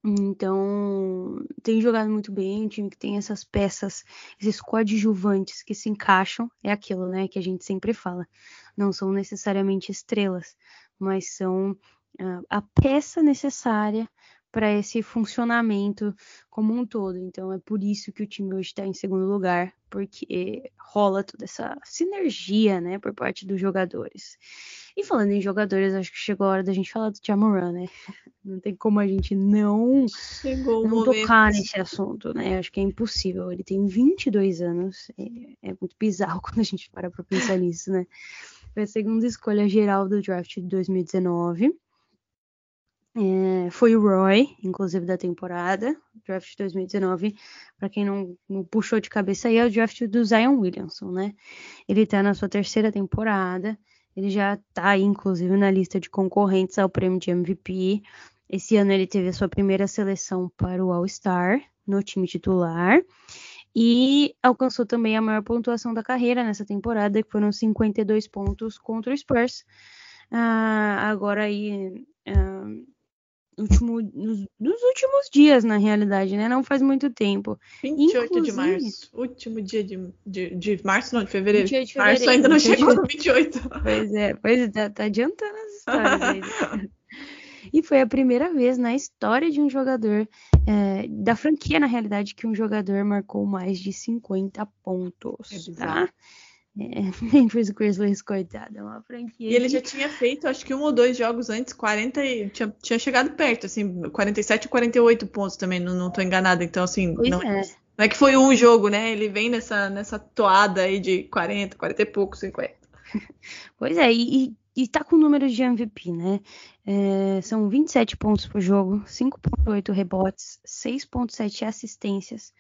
Então, tem jogado muito bem, um time que tem essas peças, esses coadjuvantes que se encaixam, é aquilo, né, que a gente sempre fala. Não são necessariamente estrelas, mas são uh, a peça necessária para esse funcionamento como um todo. Então é por isso que o time hoje está em segundo lugar, porque rola toda essa sinergia, né, por parte dos jogadores. E falando em jogadores, acho que chegou a hora da gente falar do Jamoran, né? Não tem como a gente não, não tocar nesse assunto, né? Acho que é impossível. Ele tem 22 anos, é, é muito bizarro quando a gente para para pensar nisso, né? Foi a segunda escolha geral do draft de 2019. É, foi o Roy, inclusive da temporada, draft de 2019. Para quem não, não, puxou de cabeça aí, é o draft do Zion Williamson, né? Ele tá na sua terceira temporada. Ele já tá aí, inclusive, na lista de concorrentes ao prêmio de MVP. Esse ano ele teve a sua primeira seleção para o All-Star no time titular e alcançou também a maior pontuação da carreira nessa temporada, que foram 52 pontos contra o Spurs. Uh, agora aí, uh, último, nos, nos, últimos dias, na realidade, né? Não faz muito tempo. 28 Inclusive, de março. Último dia de, de, de março, não, de fevereiro. de fevereiro. Março ainda não chegou no 28. Pois é, pois é, tá, tá adiantando as histórias aí. E foi a primeira vez na história de um jogador, é, da franquia, na realidade, que um jogador marcou mais de 50 pontos, é tá? É, Memphis Grizzlies, coitado, é uma franquia. E ele já tinha feito, acho que um ou dois jogos antes, 40 e tinha, tinha chegado perto, assim, 47 ou 48 pontos também, não, não tô enganada. Então, assim, Pois não, é. não é que foi um jogo, né? Ele vem nessa, nessa toada aí de 40, 40 e pouco, 50. Pois é, e, e, e tá com números de MVP, né? É, são 27 pontos por jogo, 5.8 rebotes, 6.7 assistências,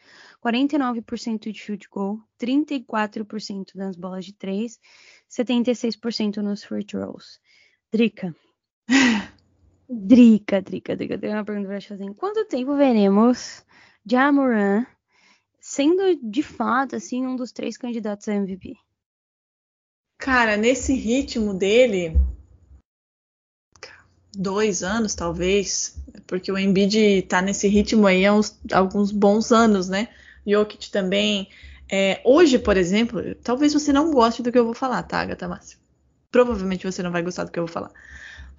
49% de field goal, 34% nas bolas de 3, 76% nos free throws. Drica. Drica, Drica, Drica. Tem uma pergunta pra te fazer. Em quanto tempo veremos Jamoran sendo de fato assim um dos três candidatos a MVP? Cara, nesse ritmo dele, dois anos talvez, porque o Embiid tá nesse ritmo aí há uns, alguns bons anos, né? Jokic também. É, hoje, por exemplo, talvez você não goste do que eu vou falar, tá, Agatha Márcio? Provavelmente você não vai gostar do que eu vou falar.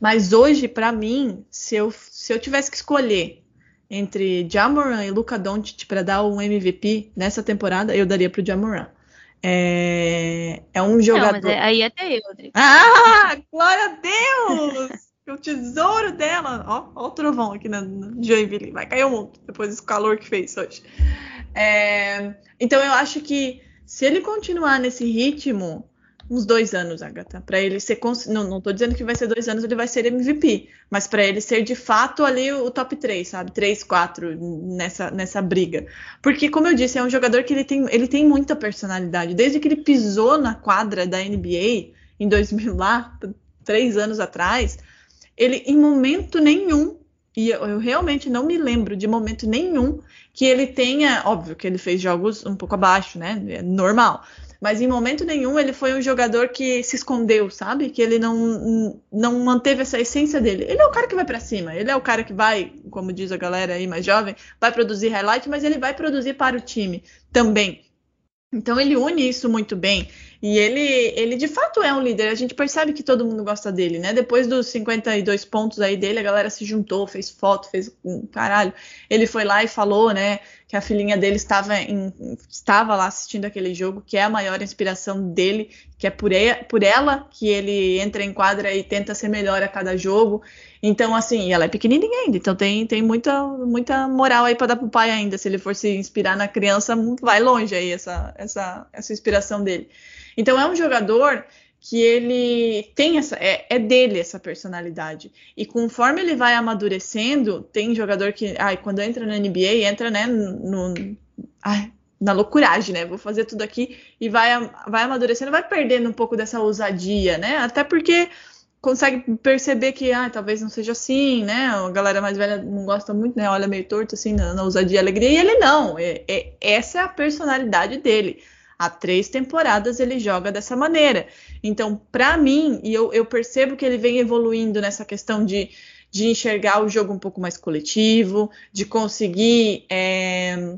Mas hoje, pra mim, se eu, se eu tivesse que escolher entre Jamoran e Luka Doncic para dar um MVP nessa temporada, eu daria pro Jamoran. É, é um Não, jogador. mas é- aí até eu, Drica. Ah, glória a Deus! o tesouro dela. Ó, ó o trovão aqui na, na Joinville. Vai cair o mundo depois desse calor que fez hoje. É, então eu acho que se ele continuar nesse ritmo, uns dois anos, Agatha, para ele ser. Não, não tô dizendo que vai ser dois anos, ele vai ser MVP, mas para ele ser de fato ali o top 3, sabe? 3, 4 nessa, nessa briga. Porque, como eu disse, é um jogador que ele tem, ele tem muita personalidade. Desde que ele pisou na quadra da NBA em 2000 lá, três anos atrás, ele em momento nenhum, e eu, eu realmente não me lembro de momento nenhum que ele tenha, óbvio que ele fez jogos um pouco abaixo, né? É normal. Mas em momento nenhum ele foi um jogador que se escondeu, sabe? Que ele não, não manteve essa essência dele. Ele é o cara que vai pra cima, ele é o cara que vai, como diz a galera aí mais jovem, vai produzir highlight, mas ele vai produzir para o time também. Então ele une isso muito bem. E ele, ele de fato é um líder. A gente percebe que todo mundo gosta dele, né? Depois dos 52 pontos aí dele, a galera se juntou, fez foto, fez um caralho. Ele foi lá e falou, né, que a filhinha dele estava, em- estava lá assistindo aquele jogo, que é a maior inspiração dele, que é por, por ela que ele entra em quadra e tenta ser melhor a cada jogo. Então, assim, ela é pequenininha ainda, então tem, tem muita, muita moral aí para dar pro pai ainda. Se ele for se inspirar na criança, vai longe aí essa, essa, essa inspiração dele. Então é um jogador que ele tem essa, é, é dele essa personalidade. E conforme ele vai amadurecendo, tem jogador que, ai, quando entra na NBA, entra, né, no, ai, na loucuragem, né? Vou fazer tudo aqui e vai, vai amadurecendo, vai perdendo um pouco dessa ousadia, né? Até porque consegue perceber que, ah, talvez não seja assim, né? A galera mais velha não gosta muito, né? Olha meio torto assim na, na ousadia e alegria. E ele não. É, é- essa é a personalidade dele. Há três temporadas ele joga dessa maneira. Então, para mim, e eu, eu percebo que ele vem evoluindo nessa questão de, de enxergar o jogo um pouco mais coletivo, de conseguir é,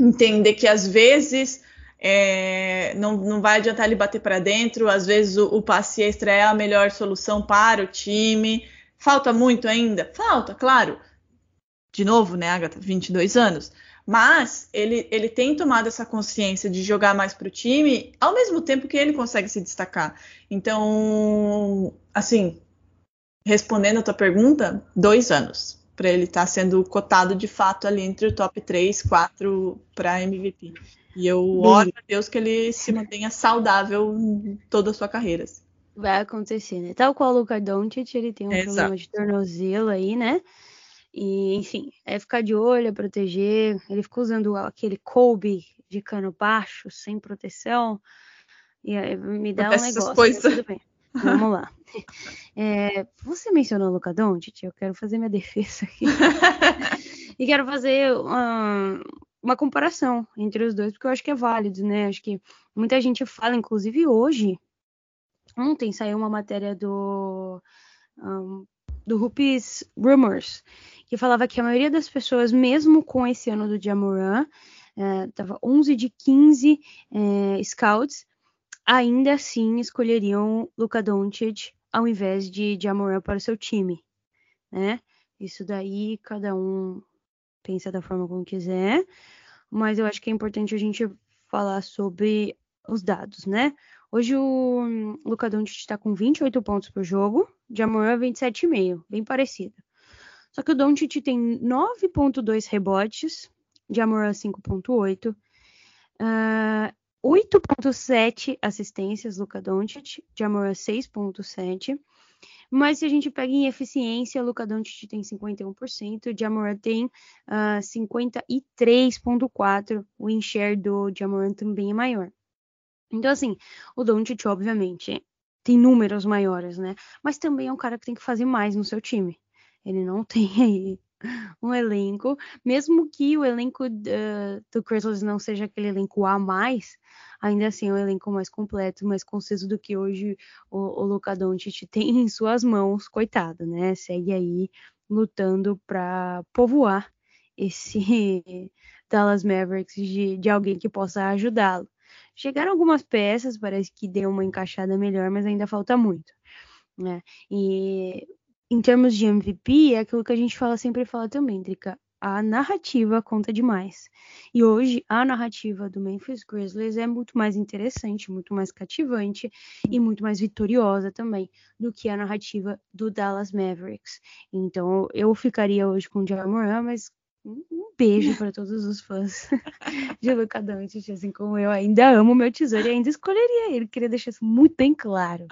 entender que às vezes é, não, não vai adiantar ele bater para dentro, às vezes o, o passe extra é a melhor solução para o time. Falta muito ainda? Falta, claro. De novo, né, Agatha? 22 anos. Mas ele, ele tem tomado essa consciência de jogar mais para o time, ao mesmo tempo que ele consegue se destacar. Então, assim, respondendo a tua pergunta, dois anos para ele estar sendo cotado de fato ali entre o top 3, 4 para MVP. E eu oro a Deus que ele se mantenha saudável em toda a sua carreira. assim. Vai acontecer, né? Tal qual o Luka Doncic, ele tem um problema de tornozelo aí, né? E, enfim, é ficar de olho, é proteger. Ele ficou usando aquele Kobe de cano baixo, sem proteção. E aí me dá um Acontece essas negócio. coisas. Tudo bem. Vamos lá. É, você mencionou o Luka Doncic, eu quero fazer minha defesa aqui. e quero fazer uma, uma comparação entre os dois, porque eu acho que é válido, né? Acho que muita gente fala, inclusive hoje, ontem saiu uma matéria do um, do Hoops Rumors, que falava que a maioria das pessoas, mesmo com esse ano do Jamoran, eh, tava 11 de 15 eh, scouts, ainda assim escolheriam Luka Doncic ao invés de Jamoran para o seu time, né? Isso daí cada um pensa da forma como quiser, mas eu acho que é importante a gente falar sobre os dados, né? Hoje o Luca Doncic está com 28 pontos por jogo, Jamoran 27,5, bem parecido. Só que o Doncic tem 9,2 rebotes, Jamoran 5,8, uh, 8,7 assistências, Luca Doncic, Jamoran 6,7. Mas se a gente pega em eficiência, Luca Doncic tem 51%, Jamoran tem uh, ah, 53,4%, o in-share do Jamoran também é maior. Então, assim, o Doncic, obviamente, tem números maiores, né? Mas também é um cara que tem que fazer mais no seu time. Ele não tem aí um elenco, mesmo que o elenco uh, do Grizzlies não seja aquele elenco A mais, ainda assim é um elenco mais completo, mais conciso do que hoje o, o Luka Doncic tem em suas mãos, coitado, né? Segue aí lutando para povoar esse Dallas Mavericks de, de alguém que possa ajudá-lo. Chegaram algumas peças, parece que deu uma encaixada melhor, mas ainda falta muito. Né? E em termos de MVP, é aquilo que a gente fala sempre fala também, Drica. A narrativa conta demais. E hoje a narrativa do Memphis Grizzlies é muito mais interessante, muito mais cativante e muito mais vitoriosa também do que a narrativa do Dallas Mavericks. Então eu ficaria hoje com o Jamoran, mas um beijo para todos os fãs de Luca Doncic, assim como eu ainda amo meu tesouro e ainda escolheria ele. Queria deixar isso muito bem claro.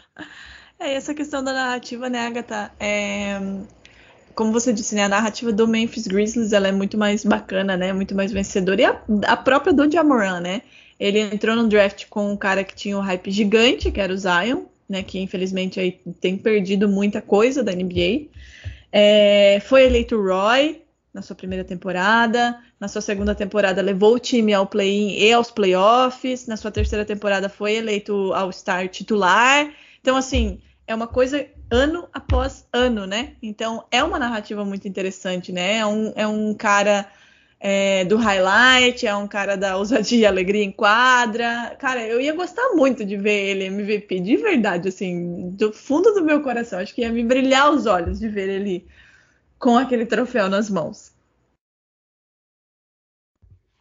É, essa questão da narrativa, né, Agatha? É, como você disse, né, a narrativa do Memphis Grizzlies ela é muito mais bacana, né, muito mais vencedora. E a, a própria do Jamoran, né? Ele entrou no draft com um cara que tinha um hype gigante, que era o Zion, né, que infelizmente aí tem perdido muita coisa da NBA. É, foi eleito Roy, na sua primeira temporada. Na sua segunda temporada, levou o time ao play-in e aos playoffs. Na sua terceira temporada, foi eleito All-Star titular. Então, assim, é uma coisa ano após ano, né? Então, é uma narrativa muito interessante, né? É um, é um cara é, do highlight, é um cara da ousadia e alegria em quadra. Cara, eu ia gostar muito de ver ele MVP, de verdade, assim, do fundo do meu coração. Acho que ia me brilhar os olhos de ver ele com aquele troféu nas mãos.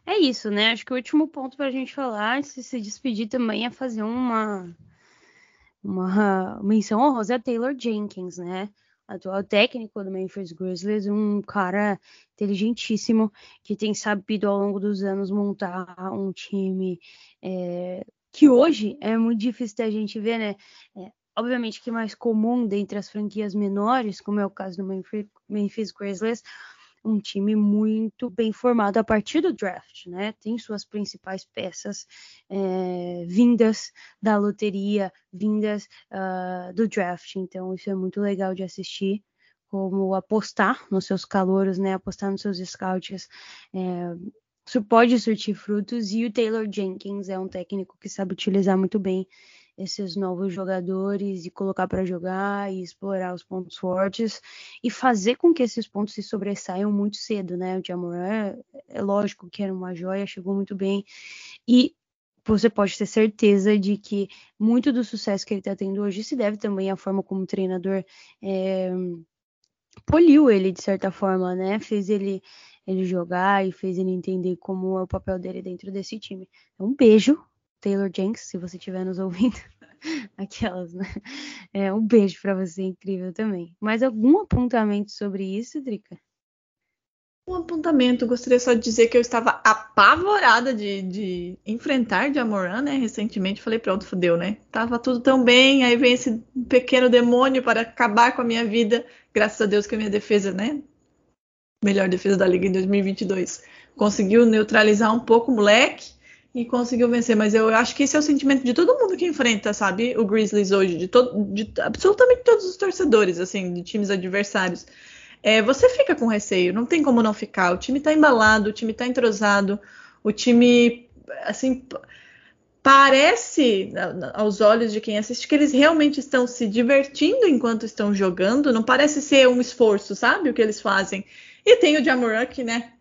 É isso, né? Acho que o último ponto para a gente falar, se se despedir também, é fazer uma, uma menção honrosa a Taylor Jenkins, né? Atual técnico do Memphis Grizzlies, um cara inteligentíssimo que tem sabido ao longo dos anos montar um time é, que hoje é muito difícil da gente ver, né? É, obviamente que mais comum dentre as franquias menores, como é o caso do Memphis Grizzlies, um time muito bem formado a partir do draft, né? Tem suas principais peças é, vindas da loteria, vindas uh, do draft. Então, isso é muito legal de assistir. Como apostar nos seus calouros, né? Apostar nos seus scouts. É, isso pode surtir frutos. E o Taylor Jenkins é um técnico que sabe utilizar muito bem esses novos jogadores e colocar para jogar e explorar os pontos fortes e fazer com que esses pontos se sobressaiam muito cedo, né? O Jamoran, é lógico que era uma joia, chegou muito bem e você pode ter certeza de que muito do sucesso que ele está tendo hoje se deve também à forma como o treinador é, poliu ele de certa forma, né? Fez ele ele jogar e fez ele entender como é o papel dele dentro desse time. Então, um beijo Taylor Jenks, se você estiver nos ouvindo. Aquelas, né? É, um beijo para você, incrível também. Mais algum apontamento sobre isso, Drica? Um apontamento, gostaria só de dizer que eu estava apavorada de, de enfrentar de Amoran, né? Recentemente, falei, pronto, fodeu, né? Tava tudo tão bem, aí vem esse pequeno demônio para acabar com a minha vida. Graças a Deus que a minha defesa, né? Melhor defesa da liga em 2022. Conseguiu neutralizar um pouco o moleque e conseguiu vencer. Mas eu acho que esse é o sentimento de todo mundo que enfrenta, sabe, o Grizzlies hoje, de, todo, de absolutamente todos os torcedores, assim, de times adversários. É, você fica com receio, não tem como não ficar. O time tá embalado, o time tá entrosado, o time, assim, parece aos olhos de quem assiste que eles realmente estão se divertindo enquanto estão jogando. Não parece ser um esforço, sabe, o que eles fazem. E tem o Jamorak, né?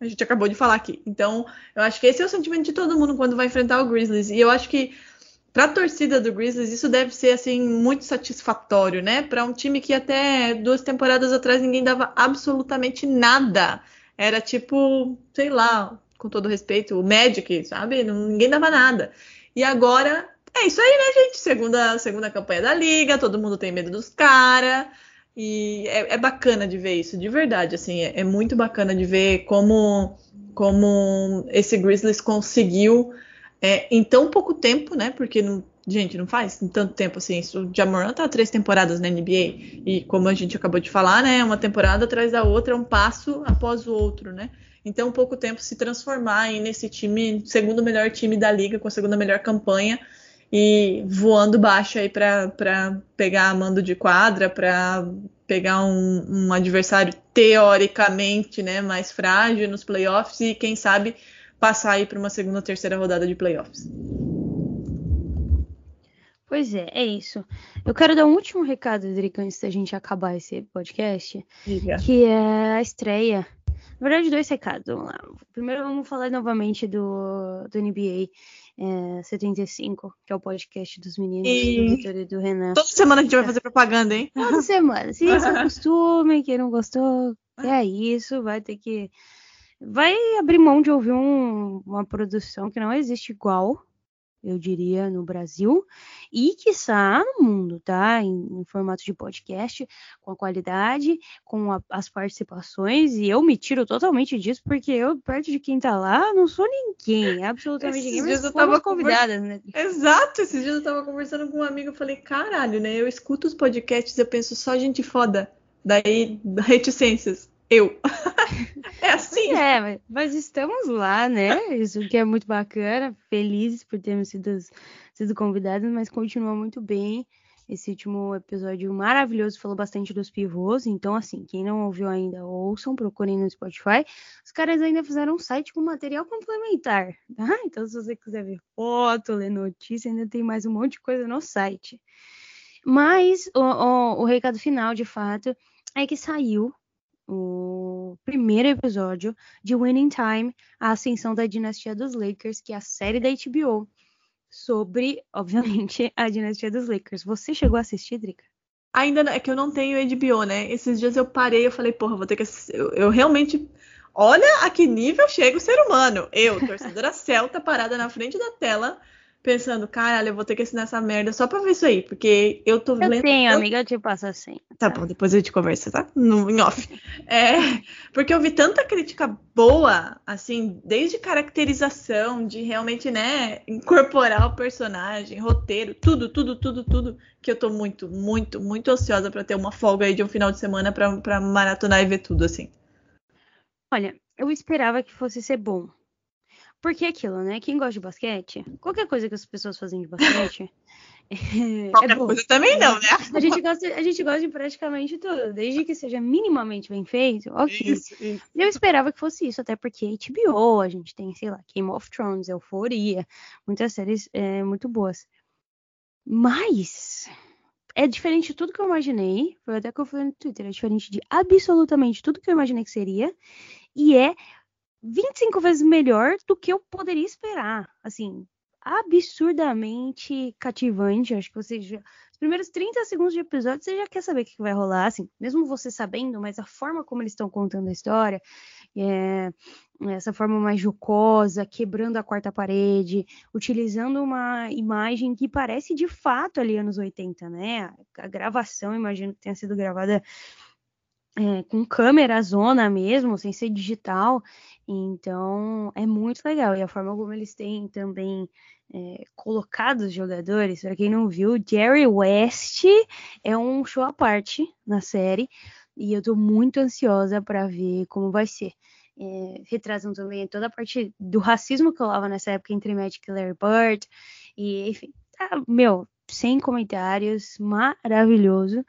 A gente acabou de falar aqui. Então, eu acho que esse é o sentimento de todo mundo quando vai enfrentar o Grizzlies. E eu acho que para a torcida do Grizzlies isso deve ser assim muito satisfatório, né? Para um time que até duas temporadas atrás ninguém dava absolutamente nada. Era tipo, sei lá, com todo respeito, o Magic, sabe? Ninguém dava nada. E agora é isso aí, né, gente? Segunda, segunda campanha da liga, todo mundo tem medo dos caras. E é, é, bacana de ver isso, de verdade, assim, é, é, muito bacana de ver como, como esse Grizzlies conseguiu é, em tão pouco tempo, né? Porque, não, gente, não faz tanto tempo assim. O Jamoran tá três temporadas na NBA e, como a gente acabou de falar, né? Uma temporada atrás da outra, um passo após o outro, né? Então, pouco tempo se transformar aí nesse time, segundo melhor time da liga, com a segunda melhor campanha e voando baixo aí para pegar mando de quadra, para pegar um, um, adversário teoricamente né, mais frágil nos playoffs e quem sabe passar aí para uma segunda ou terceira rodada de playoffs. Pois é, é isso. Eu quero dar um último recado, Drica, antes da gente acabar esse podcast, Diga. que é a estreia. Na verdade, dois recados. Vamos lá. Primeiro, vamos falar novamente do, do NBA é, 75, que é o podcast dos meninos, e... do Vitor e do Renan. Toda semana a gente vai fazer propaganda, hein? Toda semana. Se isso é costume, quem não gostou, é isso, vai ter que. Vai abrir mão de ouvir um, uma produção que não existe igual, eu diria, no Brasil, e que está no mundo, tá? Em, em, formato de podcast, com a qualidade, com a, as participações, e eu me tiro totalmente disso, porque eu, perto de quem tá lá, não sou ninguém, absolutamente esses ninguém, mas eu tava convidada, né? Exato, esses dias eu tava conversando com um amigo, eu falei, caralho, né? Eu escuto os podcasts e eu penso só gente foda, daí reticências eu. é assim. É, mas, estamos lá, né? Isso que é muito bacana. Felizes por termos sido, sido convidados, mas continua muito bem. Esse último episódio maravilhoso falou bastante dos pivôs. Então, assim, quem não ouviu ainda, ouçam, procurem no Spotify. Os caras ainda fizeram um site com material complementar. Tá? Então, se você quiser ver foto, ler notícia, ainda tem mais um monte de coisa no site. Mas o, o, o recado final, de fato, é que saiu o primeiro episódio de Winning Time, a ascensão da dinastia dos Lakers, que é a série da HBO sobre, obviamente, a dinastia dos Lakers. Você chegou a assistir, Drica? Ainda não, é que eu não tenho HBO, né? Esses dias eu parei, eu falei, porra, vou ter que assistir. Eu, eu realmente. Olha a que nível chega o ser humano. Eu, torcedora celta, parada na frente da tela, pensando, caralho, eu vou ter que assinar essa merda só pra ver isso aí, porque eu tô eu lendo. Tenho, eu amiga, eu te passo assim. Tá, tá bom, depois a gente conversa, tá? No, em off. É, porque eu vi tanta crítica boa, assim, desde caracterização, de realmente, né, incorporar o personagem, roteiro, tudo, tudo, tudo, tudo, que eu tô muito, muito, muito ansiosa para ter uma folga aí de um final de semana pra, pra maratonar e ver tudo, assim. Olha, eu esperava que fosse ser bom. Porque é aquilo, né? Quem gosta de basquete, qualquer coisa que as pessoas fazem de basquete. É, qualquer é coisa também não, né? A gente, gosta, a gente gosta de praticamente tudo, desde que seja minimamente bem feito, ok. Isso, isso. Eu esperava que fosse isso, até porque HBO, a gente tem, sei lá, Game of Thrones, Euforia, muitas séries é, muito boas. Mas é diferente de tudo que eu imaginei. Foi até que eu falei no Twitter, é diferente de absolutamente tudo que eu imaginei que seria. E é 25 vezes melhor do que eu poderia esperar. Assim, absurdamente cativante. Acho que você já. Os primeiros 30 segundos de episódio você já quer saber o que vai rolar, assim, mesmo você sabendo, mas a forma como eles estão contando a história, é, essa forma mais jocosa, quebrando a quarta parede, utilizando uma imagem que parece de fato ali anos 80, né? A gravação, imagino que tenha sido gravada é, com câmera zona mesmo, sem ser digital. Então é muito legal. E a forma como eles têm também é, colocado os jogadores, para quem não viu, Jerry West é um show à parte na série. E eu tô muito ansiosa para ver como vai ser. É, retratam também toda a parte do racismo que rolava nessa época entre Magic e Larry Bird. E, enfim, tá, meu, sem comentários, maravilhoso.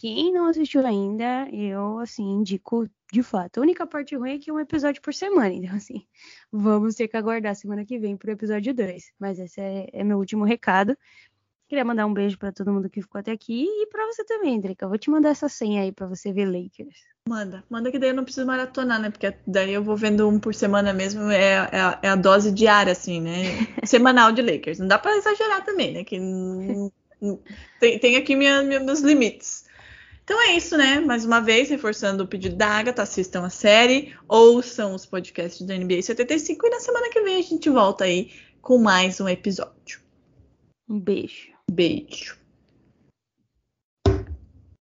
Quem não assistiu ainda, eu, assim, indico de fato. A única parte ruim é que é um episódio por semana. Então, assim, vamos ter que aguardar semana que vem pro episódio 2. Mas esse é, é meu último recado. Queria mandar um beijo para todo mundo que ficou até aqui e para você também, Drica. Vou te mandar essa senha aí para você ver Lakers. Manda, manda que daí eu não preciso maratonar, né? Porque daí eu vou vendo um por semana mesmo, é, é, a, é a dose diária, assim, né? Semanal de Lakers. Não dá para exagerar também, né? Que tem, tem aqui minha, minha, meus limites. Então é isso, né? Mais uma vez, reforçando o pedido da Agatha, assistam a série, ouçam os podcasts da NBA 75 e na semana que vem a gente volta aí com mais um episódio. Um beijo. Beijo.